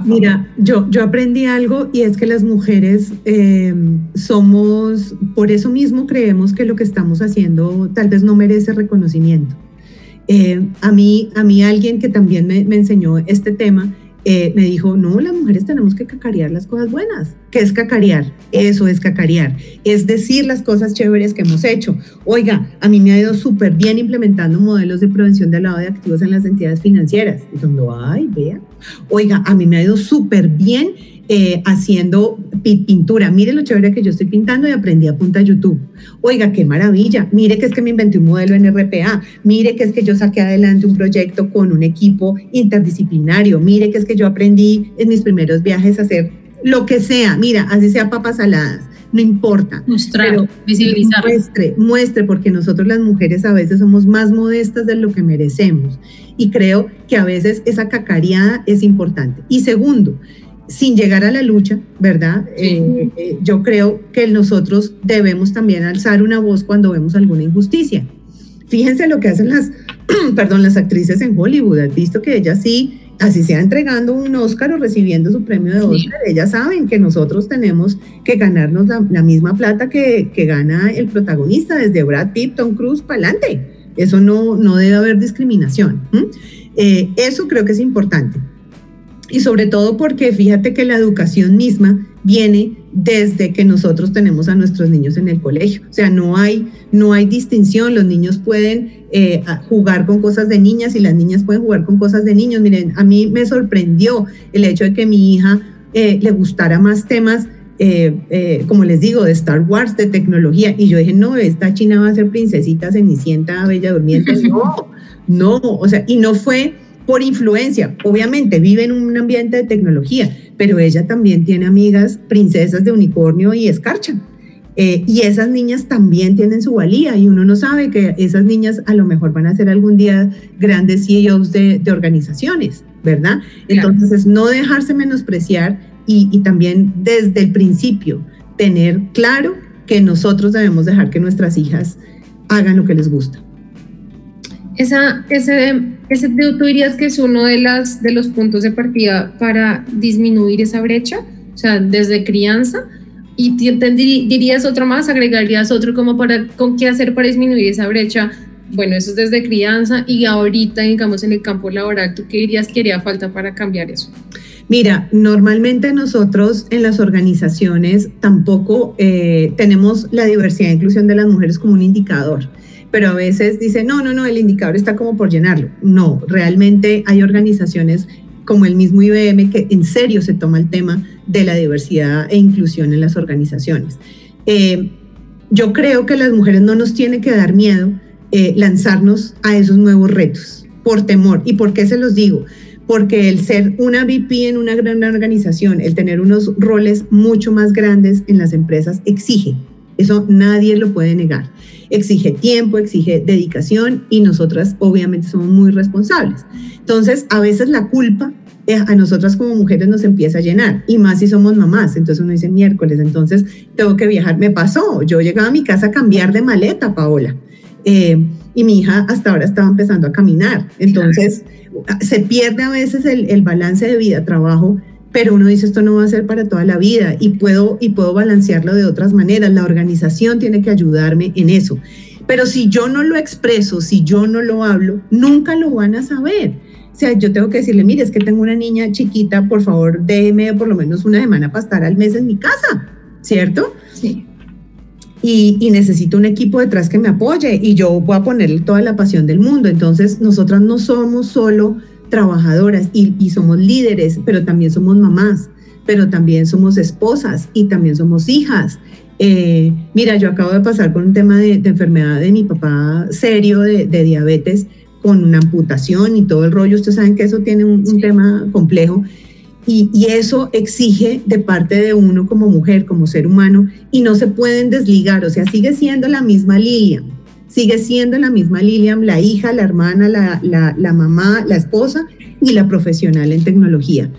Mira, yo, yo aprendí algo y es que las mujeres eh, somos, por eso mismo creemos que lo que estamos haciendo tal vez no merece reconocimiento. Eh, a, mí, a mí alguien que también me, me enseñó este tema, eh, me dijo, no, las mujeres tenemos que cacarear las cosas buenas. ¿Qué es cacarear? Eso es cacarear. Es decir las cosas chéveres que hemos hecho. Oiga, a mí me ha ido súper bien implementando modelos de prevención de lavado de activos en las entidades financieras. Y cuando, ay, vea. Oiga, a mí me ha ido súper bien eh, haciendo pintura. Mire lo chévere que yo estoy pintando y aprendí a punta YouTube. Oiga, qué maravilla. Mire que es que me inventé un modelo en RPA. Mire que es que yo saqué adelante un proyecto con un equipo interdisciplinario. Mire que es que yo aprendí en mis primeros viajes a hacer lo que sea. Mira, así sea papas saladas. no importa. Mostrar, visibilizar. Muestre, muestre, porque nosotros las mujeres a veces somos más modestas de lo que merecemos. Y creo que a veces esa cacareada es importante. Y segundo, sin llegar a la lucha, ¿verdad? Eh, eh, yo creo que nosotros debemos también alzar una voz cuando vemos alguna injusticia. Fíjense lo que hacen las, [CLEARS THROAT] perdón, las actrices en Hollywood. Has visto que ellas sí, así sea entregando un Oscar o recibiendo su premio de Oscar, ellas saben que nosotros tenemos que ganarnos la, misma plata que, que, gana el protagonista, desde Brad Pitt, Tom Cruise, para adelante. Eso no, no debe haber discriminación. Eh, eso creo que es importante y sobre todo porque fíjate que la educación misma viene desde que nosotros tenemos a nuestros niños en el colegio. O sea, no hay, no hay distinción, los niños pueden eh, jugar con cosas de niñas y las niñas pueden jugar con cosas de niños. Miren, a mí me sorprendió el hecho de que mi hija eh, le gustara más temas eh, como les digo, de Star Wars, de tecnología. Y yo dije, no, esta china va a ser princesita, cenicienta, bella durmiente. [LAUGHS] No, no, o sea, y no fue por influencia. Obviamente vive en un ambiente de tecnología, pero ella también tiene amigas princesas de unicornio y escarcha. Eh, y esas niñas también tienen su valía y uno no sabe que esas niñas a lo mejor van a ser algún día grandes CEOs de, de organizaciones, ¿verdad? Entonces es no dejarse menospreciar y, y también desde el principio tener claro que nosotros debemos dejar que nuestras hijas hagan lo que les gusta. Esa, ese ese, ¿Tú dirías que es uno de, las, de los puntos de partida para disminuir esa brecha? O sea, desde crianza. ¿Y dirías otro más? ¿Agregarías otro como para con qué hacer para disminuir esa brecha? Bueno, eso es desde crianza y ahorita, digamos, en el campo laboral, ¿tú qué dirías que haría falta para cambiar eso? Mira, normalmente nosotros en las organizaciones tampoco eh, tenemos la diversidad e inclusión de las mujeres como un indicador pero a veces dice, no, no, no, el indicador está como por llenarlo. No, realmente hay organizaciones como el mismo IBM que en serio se toma el tema de la diversidad e inclusión en las organizaciones. Eh, yo creo que las mujeres no nos tiene que dar miedo eh, lanzarnos a esos nuevos retos por temor. ¿Y por qué se los digo? Porque el ser una VP en una gran organización, el tener unos roles mucho más grandes en las empresas exige. Eso nadie lo puede negar exige tiempo, exige dedicación y nosotras obviamente somos muy responsables. Entonces, a veces la culpa eh, a nosotras como mujeres nos empieza a llenar y más si somos mamás. Entonces uno dice miércoles, entonces tengo que viajar. Me pasó, yo llegaba a mi casa a cambiar de maleta, Paola. Eh, y mi hija hasta ahora estaba empezando a caminar. Entonces se pierde a veces el, el balance de vida-trabajo pero uno dice esto no va a ser para toda la vida y puedo, y puedo balancearlo de otras maneras. La organización tiene que ayudarme en eso. Pero si yo no lo expreso, si yo no lo hablo, nunca lo van a saber. O sea, yo tengo que decirle, mire, es que tengo una niña chiquita, por favor, déjeme por lo menos una semana para estar al mes en mi casa, ¿cierto? Sí. Y, y, necesito un equipo detrás que me apoye y yo voy a ponerle toda la pasión del mundo. Entonces, nosotras no somos solo trabajadoras y, somos líderes, pero también somos mamás, pero también somos esposas y también somos hijas. Eh, mira, yo acabo de pasar por un tema de, enfermedad de mi papá serio de, diabetes con una amputación y todo el rollo. Ustedes saben que eso tiene un, tema complejo. Y, y, eso exige de parte de uno como mujer, como ser humano, y no se pueden desligar, o sea, sigue siendo la misma Lilian, sigue siendo la misma Lilian, la hija, la hermana, la, la, mamá, la esposa y la profesional en tecnología.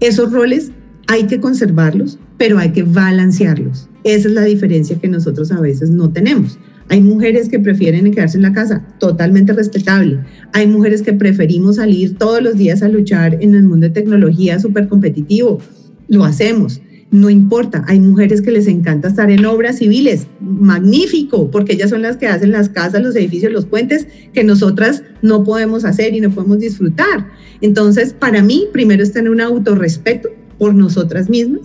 Esos roles hay que conservarlos, pero hay que balancearlos. Esa es la diferencia que nosotros a veces no tenemos. Hay mujeres que prefieren quedarse en la casa, totalmente respetable. Hay mujeres que preferimos salir todos los días a luchar en el mundo de tecnología súper competitivo. Lo hacemos no importa, hay mujeres que les encanta estar en obras civiles, magnífico, porque ellas son las que hacen las casas, los edificios, los puentes, que nosotras no podemos hacer y no podemos disfrutar. Entonces, para mí, primero es tener un autorrespeto por nosotras mismas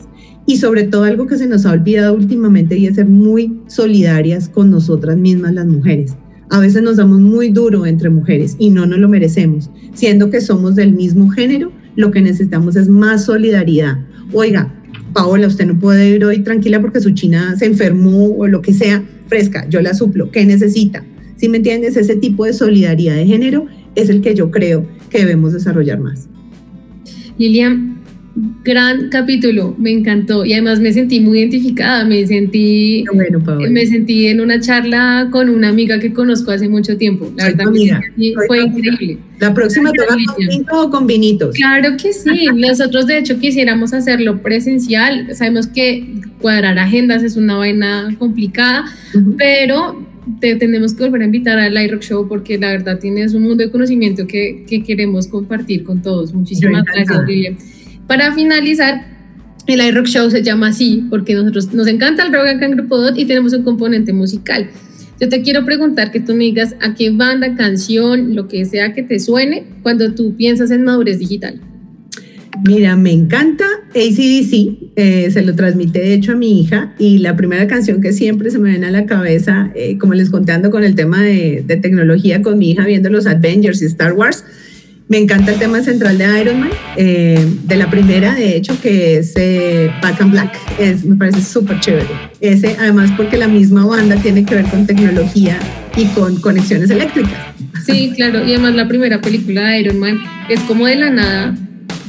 y sobre todo algo que se nos ha olvidado últimamente y es ser muy solidarias con nosotras mismas las mujeres. A veces nos damos muy duro entre mujeres y no nos lo merecemos, siendo que somos del mismo género, lo que necesitamos es más solidaridad. Oiga, Paola, usted no puede ir hoy tranquila porque su china se enfermó o lo que sea, fresca, yo la suplo, ¿qué necesita? Si me entiendes, ese tipo de solidaridad de género es el que yo creo que debemos desarrollar más. Lilian, gran capítulo, me encantó y además me sentí muy identificada, me sentí, me sentí en una charla con una amiga que conozco hace mucho tiempo. La verdad fue increíble. La próxima toca con vinito o con vinitos. Claro que sí. [LAUGHS] Nosotros de hecho quisiéramos hacerlo presencial. Sabemos que cuadrar agendas es una vaina complicada, pero te tenemos que volver a invitar al iRock Show porque la verdad tienes un mundo de conocimiento que, que queremos compartir con todos. Muchísimas gracias, Lilia. Para finalizar, el iRock Show se llama así porque nosotros nos encanta el rock acá en Grupo Dot y tenemos un componente musical. Yo te quiero preguntar que tú me digas a qué banda, canción, lo que sea que te suene cuando tú piensas en madurez digital. Mira, me encanta ACDC, eh, se lo transmite de hecho a mi hija y la primera canción que siempre se me viene a la cabeza, eh, como les contando con el tema de, tecnología con mi hija viendo los Avengers y Star Wars, me encanta el tema central de Iron Man, eh, de la primera, de hecho, que es Back and Black. Es, me parece súper chévere. Ese, además, porque la misma banda tiene que ver con tecnología y con conexiones eléctricas. Sí, [LAUGHS] claro. Y además, la primera película de Iron Man es como de la nada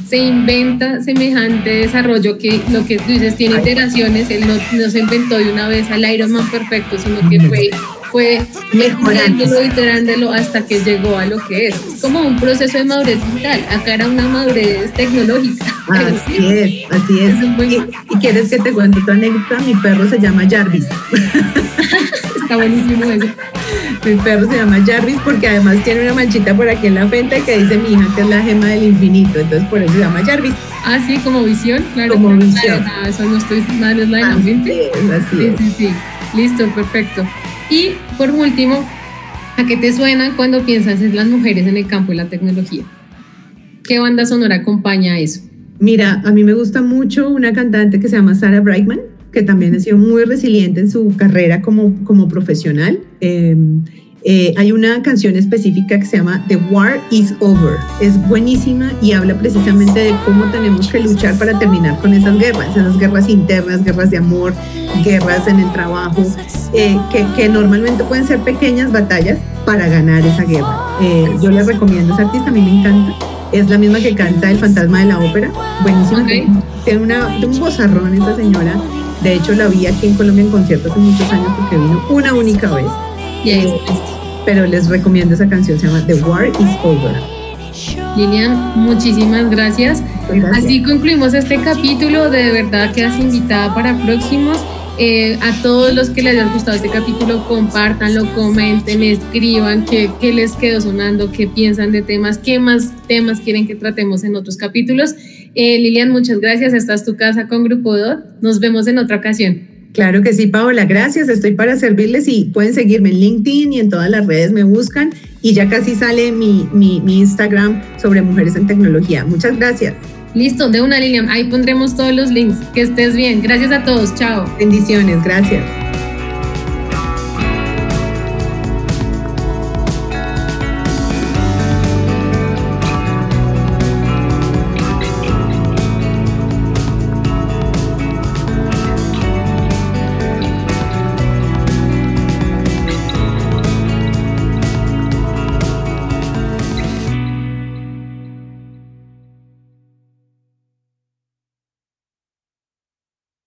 se inventa semejante desarrollo que lo que tú dices tiene iteraciones, él no, se inventó de una vez al Iron Man perfecto, sino que fue, fue mejorándolo, iterándolo hasta que llegó a lo que es. Es como un proceso de madurez digital, acá era una madurez tecnológica. Así es, [LAUGHS] así es. ¿Y, quieres que te cuente tu anécdota? Mi perro se llama Jarvis. [LAUGHS] Está buenísimo eso. Mi perro se llama Jarvis porque además tiene una manchita por aquí en la frente que dice mi hija que es la gema del infinito, entonces por eso se llama Jarvis. Ah, sí, como visión, claro. Como visión. eso no estoy mal, es la de la mente. así sí, sí, sí. Listo, perfecto. Y por último, ¿a qué te suena cuando piensas en las mujeres en el campo de la tecnología? ¿Qué banda sonora acompaña a eso? Mira, a mí me gusta mucho una cantante que se llama Sarah Brightman que también ha sido muy resiliente en su carrera como, como profesional. Em, eh, hay una canción específica que se llama The War is Over. Es buenísima y habla precisamente de cómo tenemos que luchar para terminar con esas guerras, esas guerras internas, guerras de amor, guerras en el trabajo, eh, que, que, normalmente pueden ser pequeñas batallas para ganar esa guerra. Eh, yo les recomiendo, esa artista a mí me encanta. Es la misma que canta El fantasma de la ópera. Buenísima. Tiene una, un bozarrón esa señora de hecho, la vi aquí en Colombia en conciertos hace muchos años porque vino una única vez. Eh, pero les recomiendo esa canción, se llama The War is Over. Lilian, muchísimas gracias. Así concluimos este capítulo. De verdad que has invitada para próximos. Eh, a todos los que les haya gustado este capítulo, compártanlo, comenten, escriban qué, qué les quedó sonando, qué piensan de temas, qué más temas quieren que tratemos en otros capítulos. Eh, Lilian, muchas gracias. Esta es tu casa con Grupo DOT. Nos vemos en otra ocasión. Claro que sí, Paola, gracias. Estoy para servirles y pueden seguirme en LinkedIn y en todas las redes me buscan y ya casi sale mi, mi, mi Instagram sobre mujeres en tecnología. Muchas gracias. Listo, de una Lilian. Ahí pondremos todos los links. Que estés bien. Gracias a todos. Chao. Bendiciones. Gracias.